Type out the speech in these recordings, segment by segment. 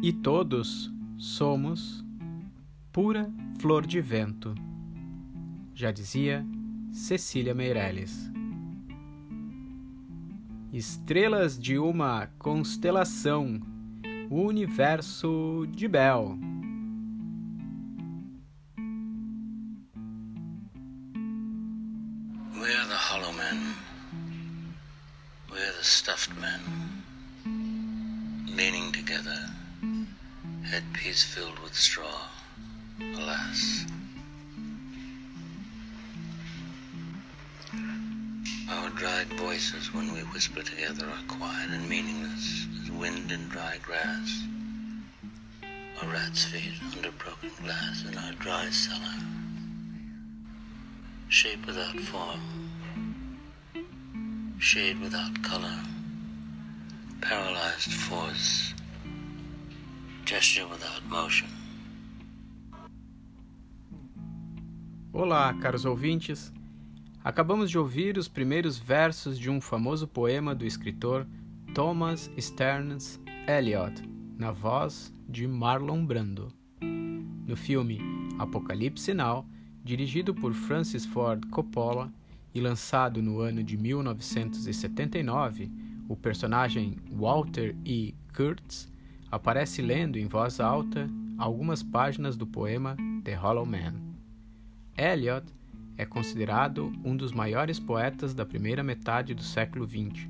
E todos somos pura flor de vento, já dizia Cecília Meirelles. Estrelas de uma constelação, o universo de Bell. Dried voices, when we whisper together, are quiet and meaningless as wind in dry grass. Or rat's feet under broken glass in our dry cellar. Shape without form. Shade without color. Paralyzed force. Gesture without motion. Olá, caros ouvintes. Acabamos de ouvir os primeiros versos de um famoso poema do escritor Thomas Stearns Eliot, na voz de Marlon Brando. No filme Apocalipse Now, dirigido por Francis Ford Coppola e lançado no ano de 1979, o personagem Walter E. Kurtz aparece lendo em voz alta algumas páginas do poema The Hollow Man. Eliot é considerado um dos maiores poetas da primeira metade do século XX.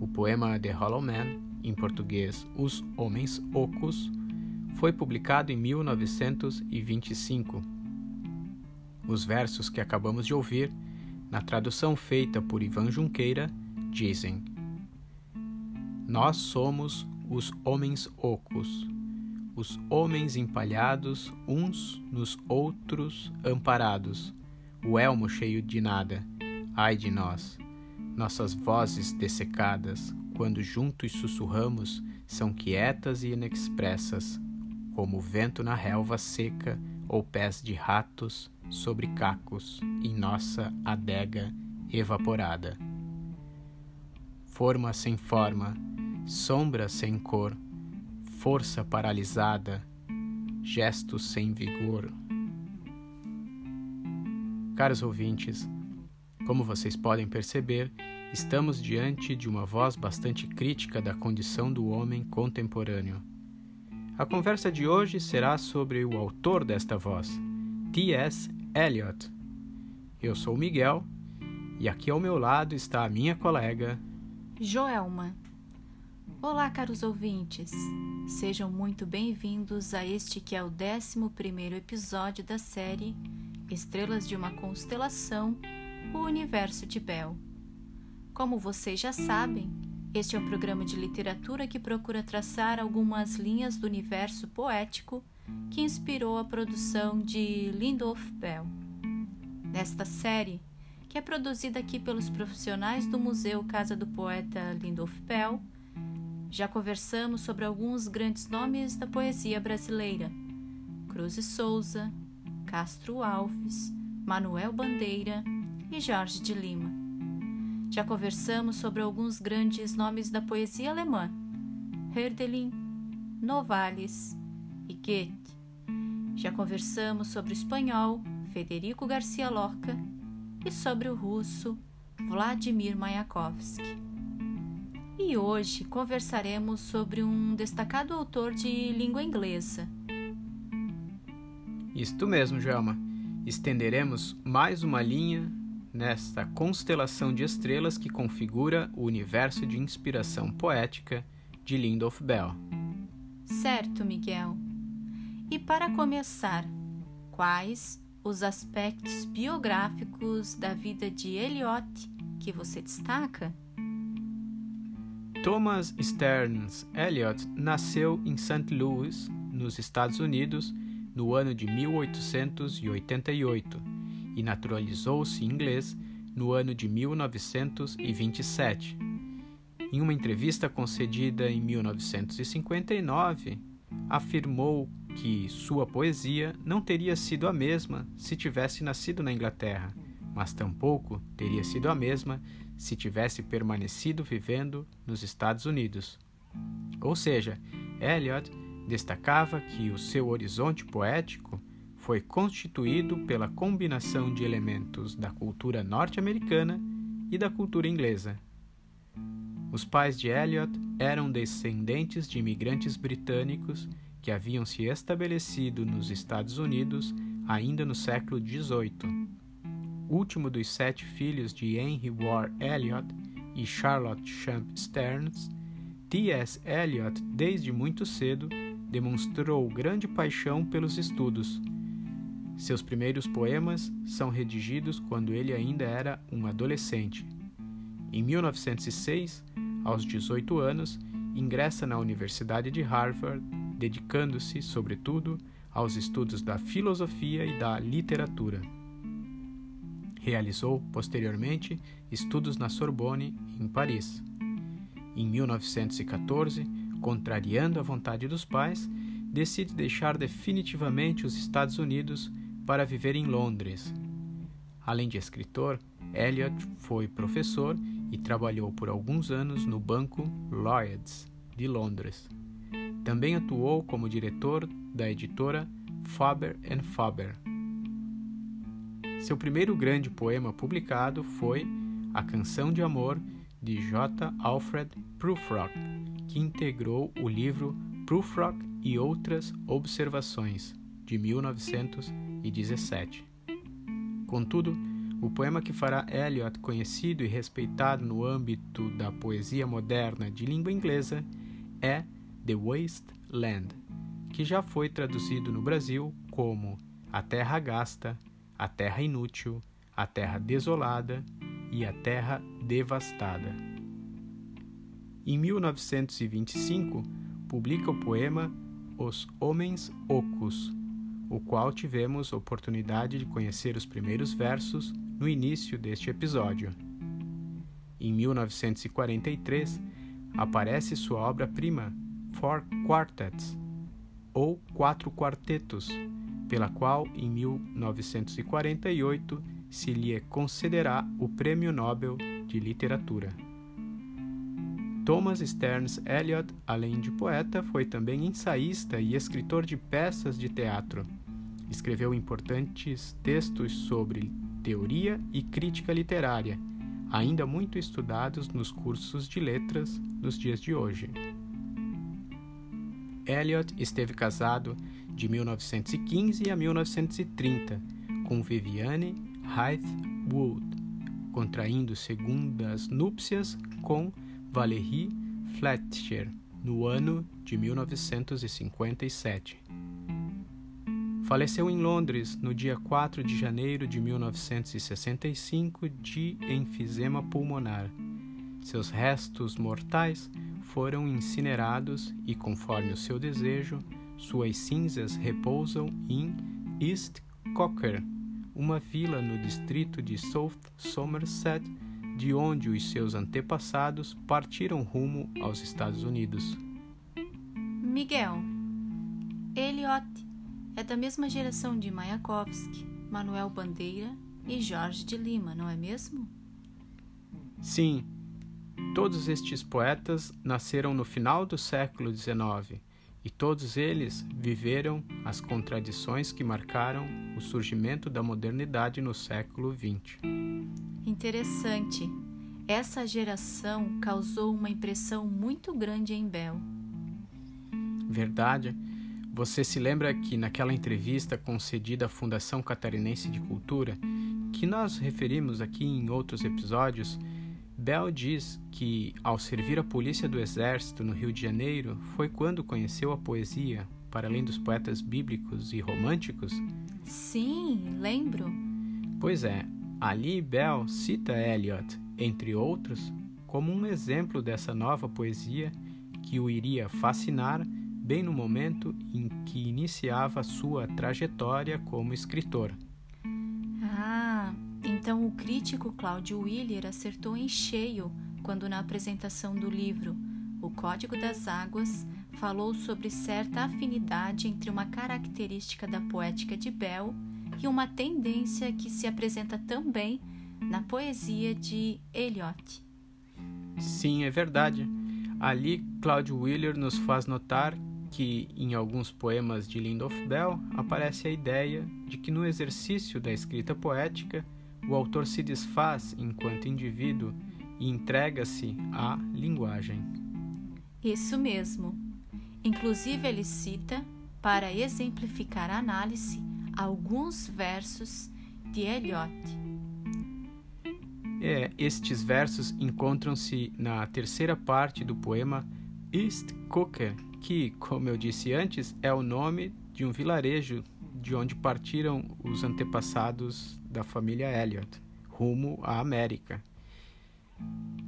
O poema The Hollow Man, em português Os Homens Ocos, foi publicado em 1925. Os versos que acabamos de ouvir, na tradução feita por Ivan Junqueira, dizem: Nós somos os homens ocos, os homens empalhados uns nos outros amparados, o elmo cheio de nada, ai de nós, nossas vozes dessecadas, quando juntos sussurramos, são quietas e inexpressas, como o vento na relva seca ou pés de ratos sobre cacos em nossa adega evaporada. Forma sem forma, sombra sem cor, força paralisada, gestos sem vigor. Caros ouvintes, como vocês podem perceber, estamos diante de uma voz bastante crítica da condição do homem contemporâneo. A conversa de hoje será sobre o autor desta voz, T.S. Eliot. Eu sou Miguel e aqui ao meu lado está a minha colega Joelma. Olá, caros ouvintes. Sejam muito bem-vindos a este que é o 11 episódio da série Estrelas de uma Constelação, o Universo de Bell. Como vocês já sabem, este é um programa de literatura que procura traçar algumas linhas do universo poético que inspirou a produção de Lindolf Bell. Nesta série, que é produzida aqui pelos profissionais do Museu Casa do Poeta Lindolf Bell, já conversamos sobre alguns grandes nomes da poesia brasileira: Cruz e Souza, Castro Alves, Manuel Bandeira e Jorge de Lima. Já conversamos sobre alguns grandes nomes da poesia alemã: Herdelin, Novalis e Goethe. Já conversamos sobre o espanhol Federico Garcia Lorca e sobre o russo Vladimir Mayakovsky. E hoje conversaremos sobre um destacado autor de língua inglesa. Isto mesmo, Joelma. Estenderemos mais uma linha nesta constelação de estrelas que configura o universo de inspiração poética de Lindolf Bell. Certo, Miguel. E para começar, quais os aspectos biográficos da vida de Eliot que você destaca? Thomas Stearns Eliot nasceu em St. Louis, nos Estados Unidos, no ano de 1888 e naturalizou-se inglês no ano de 1927. Em uma entrevista concedida em 1959, afirmou que sua poesia não teria sido a mesma se tivesse nascido na Inglaterra, mas tampouco teria sido a mesma se tivesse permanecido vivendo nos Estados Unidos. Ou seja, Eliot destacava que o seu horizonte poético foi constituído pela combinação de elementos da cultura norte-americana e da cultura inglesa. Os pais de Eliot eram descendentes de imigrantes britânicos que haviam se estabelecido nos Estados Unidos ainda no século XVIII. Último dos sete filhos de Henry Ward Eliot e Charlotte Champ Stearns, T.S. Eliot, desde muito cedo, demonstrou grande paixão pelos estudos. Seus primeiros poemas são redigidos quando ele ainda era um adolescente. Em 1906, aos 18 anos, ingressa na Universidade de Harvard, dedicando-se, sobretudo, aos estudos da filosofia e da literatura. Realizou, posteriormente, estudos na Sorbonne, em Paris. Em 1914, contrariando a vontade dos pais, decide deixar definitivamente os Estados Unidos para viver em Londres. Além de escritor, Eliot foi professor e trabalhou por alguns anos no Banco Lloyds de Londres. Também atuou como diretor da editora Faber Faber. Seu primeiro grande poema publicado foi A Canção de Amor de J. Alfred Prufrock, que integrou o livro Prufrock e Outras Observações, de 1917. Contudo, o poema que fará Eliot conhecido e respeitado no âmbito da poesia moderna de língua inglesa é The Waste Land, que já foi traduzido no Brasil como A Terra Gasta, A Terra Inútil, A Terra Desolada e A Terra Devastada. Em 1925, publica o poema Os Homens Ocos, o qual tivemos oportunidade de conhecer os primeiros versos no início deste episódio. Em 1943, aparece sua obra-prima, Four Quartets, ou Quatro Quartetos, pela qual, em 1948, se lhe concederá o Prêmio Nobel de Literatura. Thomas Stearns Eliot, além de poeta, foi também ensaísta e escritor de peças de teatro. Escreveu importantes textos sobre teoria e crítica literária, ainda muito estudados nos cursos de letras nos dias de hoje. Eliot esteve casado de 1915 a 1930 com Viviane Hythe Wood, contraindo segundas núpcias com Valérie Fletcher no ano de 1957. Faleceu em Londres no dia 4 de janeiro de 1965 de enfisema pulmonar. Seus restos mortais foram incinerados e, conforme o seu desejo, suas cinzas repousam em East Cocker, uma vila no distrito de South Somerset, de onde os seus antepassados partiram rumo aos Estados Unidos. Miguel, Eliot é da mesma geração de Mayakovsky, Manuel Bandeira e Jorge de Lima, não é mesmo? Sim, todos estes poetas nasceram no final do século XIX e todos eles viveram as contradições que marcaram o surgimento da modernidade no século XX. Interessante. Essa geração causou uma impressão muito grande em Bel. Verdade. Você se lembra que naquela entrevista concedida à Fundação Catarinense de Cultura, que nós referimos aqui em outros episódios, Bell diz que, ao servir a polícia do Exército no Rio de Janeiro, foi quando conheceu a poesia, para além dos poetas bíblicos e românticos? Sim, lembro. Pois é, ali Bell cita Eliot, entre outros, como um exemplo dessa nova poesia que o iria fascinar bem no momento em que iniciava sua trajetória como escritor. Então o crítico Cláudio Willer acertou em cheio quando, na apresentação do livro O Código das Águas, falou sobre certa afinidade entre uma característica da poética de Bell e uma tendência que se apresenta também na poesia de Eliot. Sim, é verdade. Ali, Cláudio Willer nos faz notar que em alguns poemas de Lindolf Bell aparece a ideia de que no exercício da escrita poética o autor se desfaz enquanto indivíduo e entrega-se à linguagem. Isso mesmo. Inclusive, ele cita, para exemplificar a análise, alguns versos de Eliot. É, estes versos encontram-se na terceira parte do poema East Cooker, que, como eu disse antes, é o nome de um vilarejo de onde partiram os antepassados da família Elliot, rumo à América.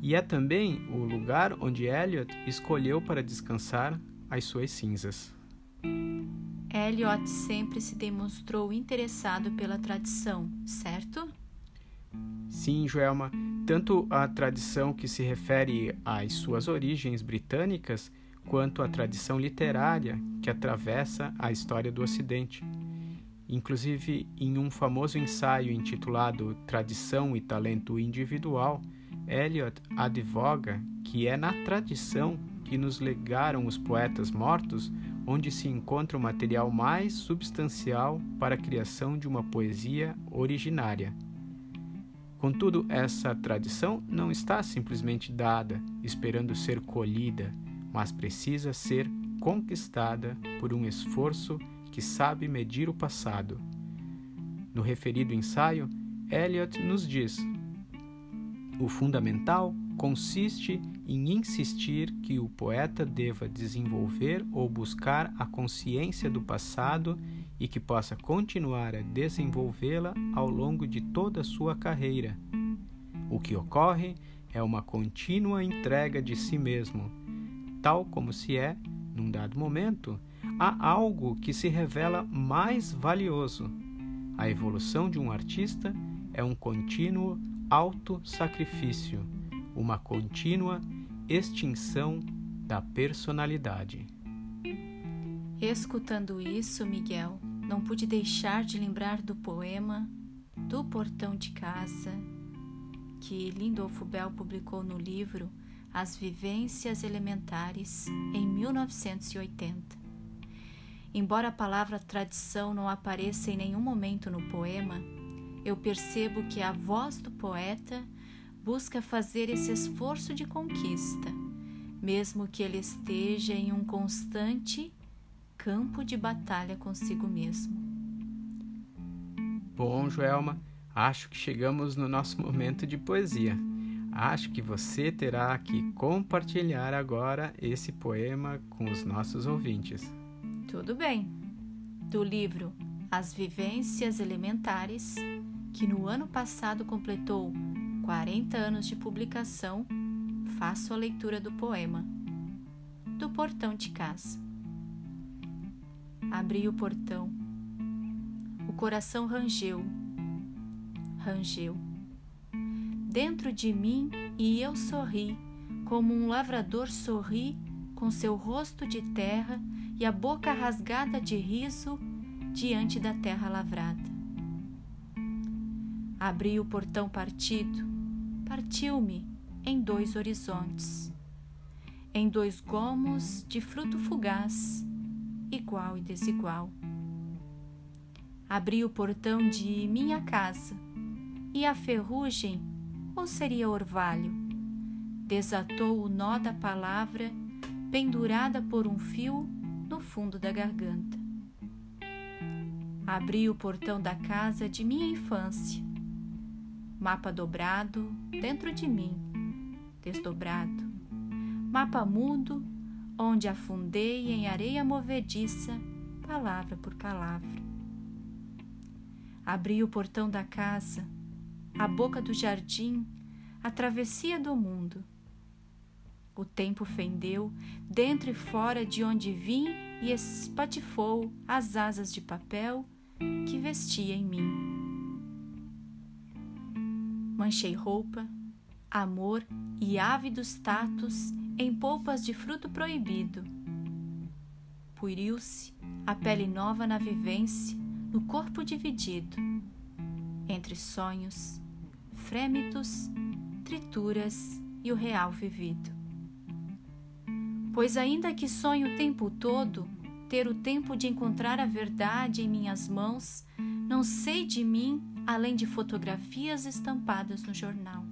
E é também o lugar onde Elliot escolheu para descansar as suas cinzas. Elliot sempre se demonstrou interessado pela tradição, certo? Sim, Joelma. Tanto a tradição que se refere às suas origens britânicas, quanto a tradição literária que atravessa a história do Ocidente. Inclusive, em um famoso ensaio intitulado Tradição e Talento Individual, Eliot advoga que é na tradição que nos legaram os poetas mortos onde se encontra o material mais substancial para a criação de uma poesia originária. Contudo, essa tradição não está simplesmente dada, esperando ser colhida, mas precisa ser conquistada por um esforço que sabe medir o passado. No referido ensaio, Eliot nos diz: o fundamental consiste em insistir que o poeta deva desenvolver ou buscar a consciência do passado e que possa continuar a desenvolvê-la ao longo de toda a sua carreira. O que ocorre é uma contínua entrega de si mesmo, tal como se é, num dado momento, há algo que se revela mais valioso. A evolução de um artista é um contínuo auto-sacrifício, uma contínua extinção da personalidade. Escutando isso, Miguel, não pude deixar de lembrar do poema Do Portão de Casa, que Lindolfo Bell publicou no livro As Vivências Elementares, em 1980. Embora a palavra tradição não apareça em nenhum momento no poema, eu percebo que a voz do poeta busca fazer esse esforço de conquista, mesmo que ele esteja em um constante campo de batalha consigo mesmo. Bom, Joelma, acho que chegamos no nosso momento de poesia. Acho que você terá que compartilhar agora esse poema com os nossos ouvintes. Tudo bem. Do livro As Vivências Elementares, que no ano passado completou 40 anos de publicação, faço a leitura do poema Do Portão de Casa. Abri o portão. O coração rangeu, rangeu. Dentro de mim e eu sorri, como um lavrador sorri com seu rosto de terra e a boca rasgada de riso diante da terra lavrada. Abri o portão partido, partiu-me em dois horizontes, em dois gomos de fruto fugaz, igual e desigual. Abri o portão de minha casa, e a ferrugem, ou seria orvalho, desatou o nó da palavra pendurada por um fio no fundo da garganta. Abri o portão da casa de minha infância, mapa dobrado dentro de mim, desdobrado, mapa mudo onde afundei em areia movediça, palavra por palavra. Abri o portão da casa, a boca do jardim, a travessia do mundo. O tempo fendeu dentro e fora de onde vim e espatifou as asas de papel que vestia em mim. Manchei roupa, amor e ávidos tatos em polpas de fruto proibido. Puiriu-se a pele nova na vivência, no corpo dividido, entre sonhos, frêmitos, trituras e o real vivido. Pois, ainda que sonhe o tempo todo, ter o tempo de encontrar a verdade em minhas mãos, não sei de mim além de fotografias estampadas no jornal.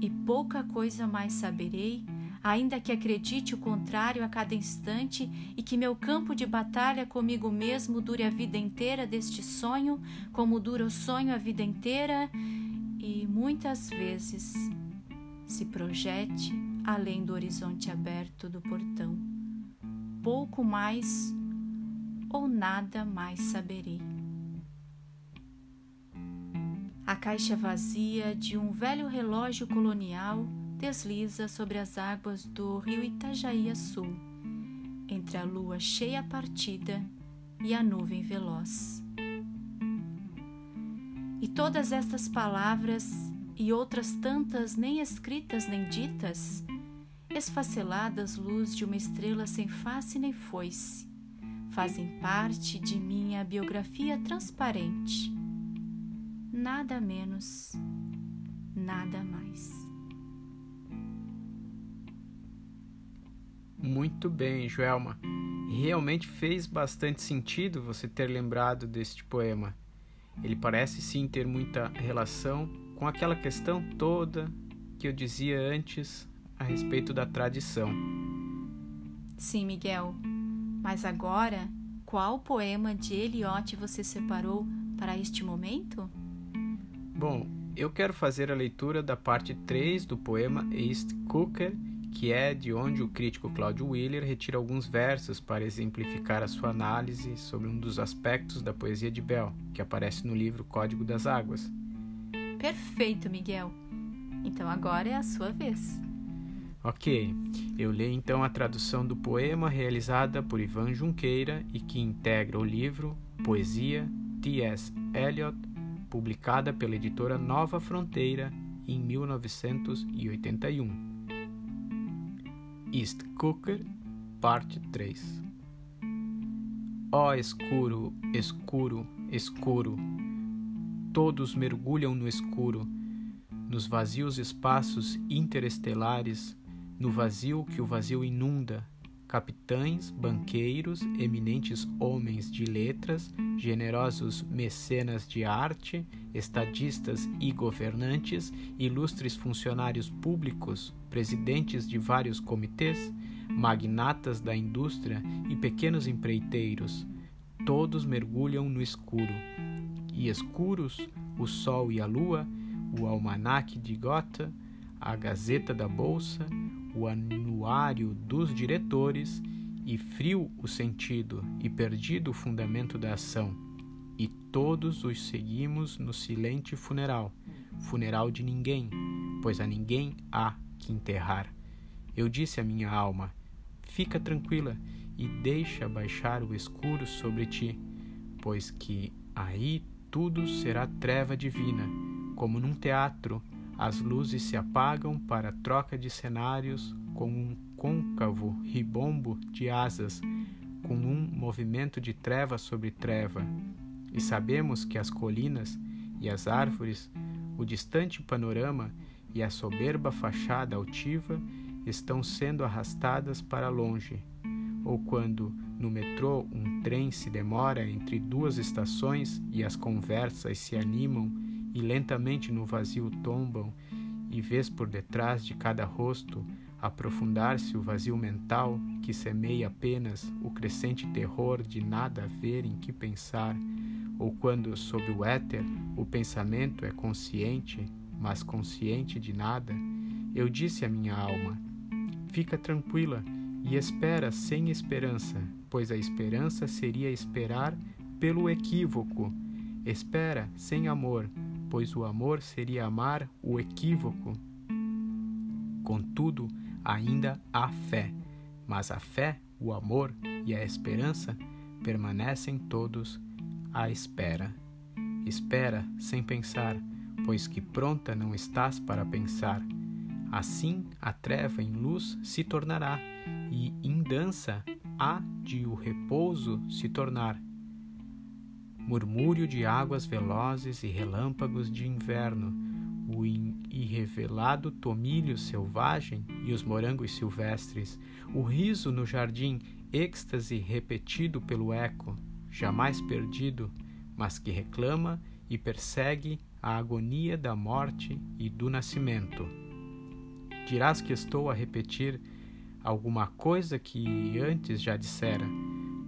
E pouca coisa mais saberei, ainda que acredite o contrário a cada instante e que meu campo de batalha comigo mesmo dure a vida inteira deste sonho, como dura o sonho a vida inteira, e muitas vezes se projete além do horizonte aberto do portão. Pouco mais ou nada mais saberei. A caixa vazia de um velho relógio colonial desliza sobre as águas do rio Itajaí Sul, entre a lua cheia partida e a nuvem veloz. E todas estas palavras e outras tantas nem escritas nem ditas, esfaceladas luz de uma estrela sem face nem foice, fazem parte de minha biografia transparente nada menos, nada mais. Muito bem, Joelma. Realmente fez bastante sentido você ter lembrado deste poema. Ele parece sim ter muita relação com aquela questão toda que eu dizia antes a respeito da tradição. Sim, Miguel. Mas agora, qual poema de Eliot você separou para este momento? Bom, eu quero fazer a leitura da parte 3 do poema East Cooker, que é de onde o crítico Claudio Wheeler retira alguns versos para exemplificar a sua análise sobre um dos aspectos da poesia de Bell, que aparece no livro Código das Águas. Perfeito, Miguel. Então agora é a sua vez. Ok, eu leio então a tradução do poema realizada por Ivan Junqueira e que integra o livro Poesia T.S. Eliot publicada pela editora Nova Fronteira em 1981. East Cooker, parte 3 Ó oh, escuro, escuro, escuro, todos mergulham no escuro, nos vazios espaços interestelares, no vazio que o vazio inunda, capitães, banqueiros, eminentes homens de letras, generosos mecenas de arte, estadistas e governantes, ilustres funcionários públicos, presidentes de vários comitês, magnatas da indústria e pequenos empreiteiros, todos mergulham no escuro. E escuros, o sol e a lua, o almanaque de Gotha, a Gazeta da Bolsa, o anuário dos diretores, e frio o sentido e perdido o fundamento da ação, e todos os seguimos no silente funeral, funeral de ninguém, pois a ninguém há que enterrar. Eu disse à minha alma: Fica tranquila e deixa baixar o escuro sobre ti, pois que aí tudo será treva divina, como num teatro as luzes se apagam para troca de cenários com um côncavo ribombo de asas, com um movimento de treva sobre treva. E sabemos que as colinas e as árvores, o distante panorama e a soberba fachada altiva estão sendo arrastadas para longe. Ou quando, no metrô, um trem se demora entre duas estações e as conversas se animam e lentamente no vazio tombam, e vês por detrás de cada rosto aprofundar-se o vazio mental que semeia apenas o crescente terror de nada haver em que pensar, ou quando, sob o éter, o pensamento é consciente, mas consciente de nada, eu disse à minha alma: Fica tranquila e espera sem esperança, pois a esperança seria esperar pelo equívoco. Espera sem amor, pois o amor seria amar o equívoco. Contudo, ainda há fé, mas a fé, o amor e a esperança permanecem todos à espera. Espera sem pensar, pois que pronta não estás para pensar. Assim a treva em luz se tornará, e em dança há de o repouso se tornar murmúrio de águas velozes e relâmpagos de inverno, o irrevelado tomilho selvagem e os morangos silvestres, o riso no jardim, êxtase repetido pelo eco, jamais perdido, mas que reclama e persegue a agonia da morte e do nascimento. Dirás que estou a repetir alguma coisa que antes já dissera,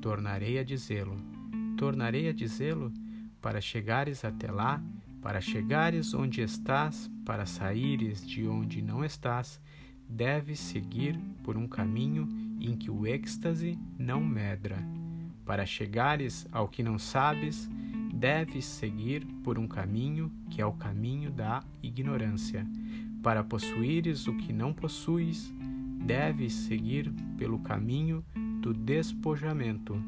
tornarei a dizê-lo. Tornarei a dizê-lo para chegares até lá para chegares onde estás, para saíres de onde não estás, deves seguir por um caminho em que o êxtase não medra. Para chegares ao que não sabes, deves seguir por um caminho que é o caminho da ignorância. Para possuíres o que não possuis, deves seguir pelo caminho do despojamento.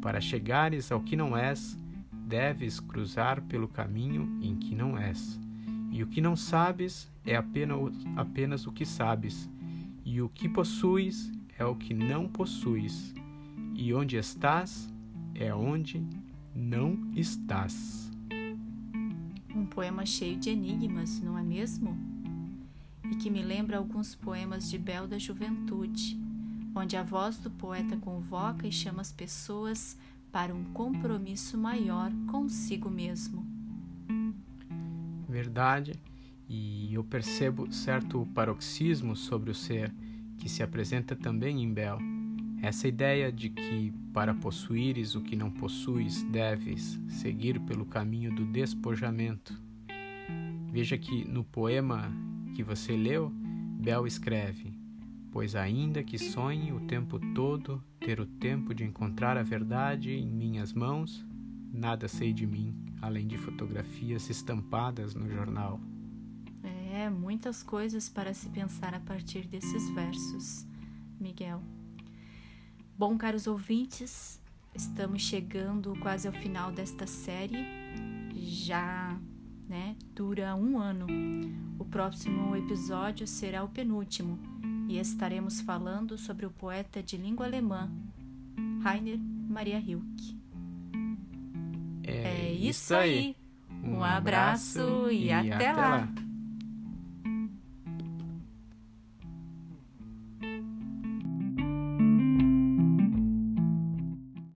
Para chegares ao que não és, deves cruzar pelo caminho em que não és. E o que não sabes é apenas, apenas o que sabes, e o que possuis é o que não possuis, e onde estás é onde não estás. Um poema cheio de enigmas, não é mesmo? E que me lembra alguns poemas de Bel da juventude, onde a voz do poeta convoca e chama as pessoas para um compromisso maior consigo mesmo. Verdade, e eu percebo certo paroxismo sobre o ser que se apresenta também em Bel. Essa ideia de que, para possuíres o que não possuis, deves seguir pelo caminho do despojamento. Veja que no poema que você leu, Bel escreve: Pois ainda que sonhe o tempo todo ter o tempo de encontrar a verdade em minhas mãos, nada sei de mim, além de fotografias estampadas no jornal. É, muitas coisas para se pensar a partir desses versos, Miguel. Bom, caros ouvintes, estamos chegando quase ao final desta série. Já, né, dura um ano. O próximo episódio será o penúltimo e estaremos falando sobre o poeta de língua alemã Rainer Maria Rilke. É, é isso aí. Um abraço e, e até, até lá. lá.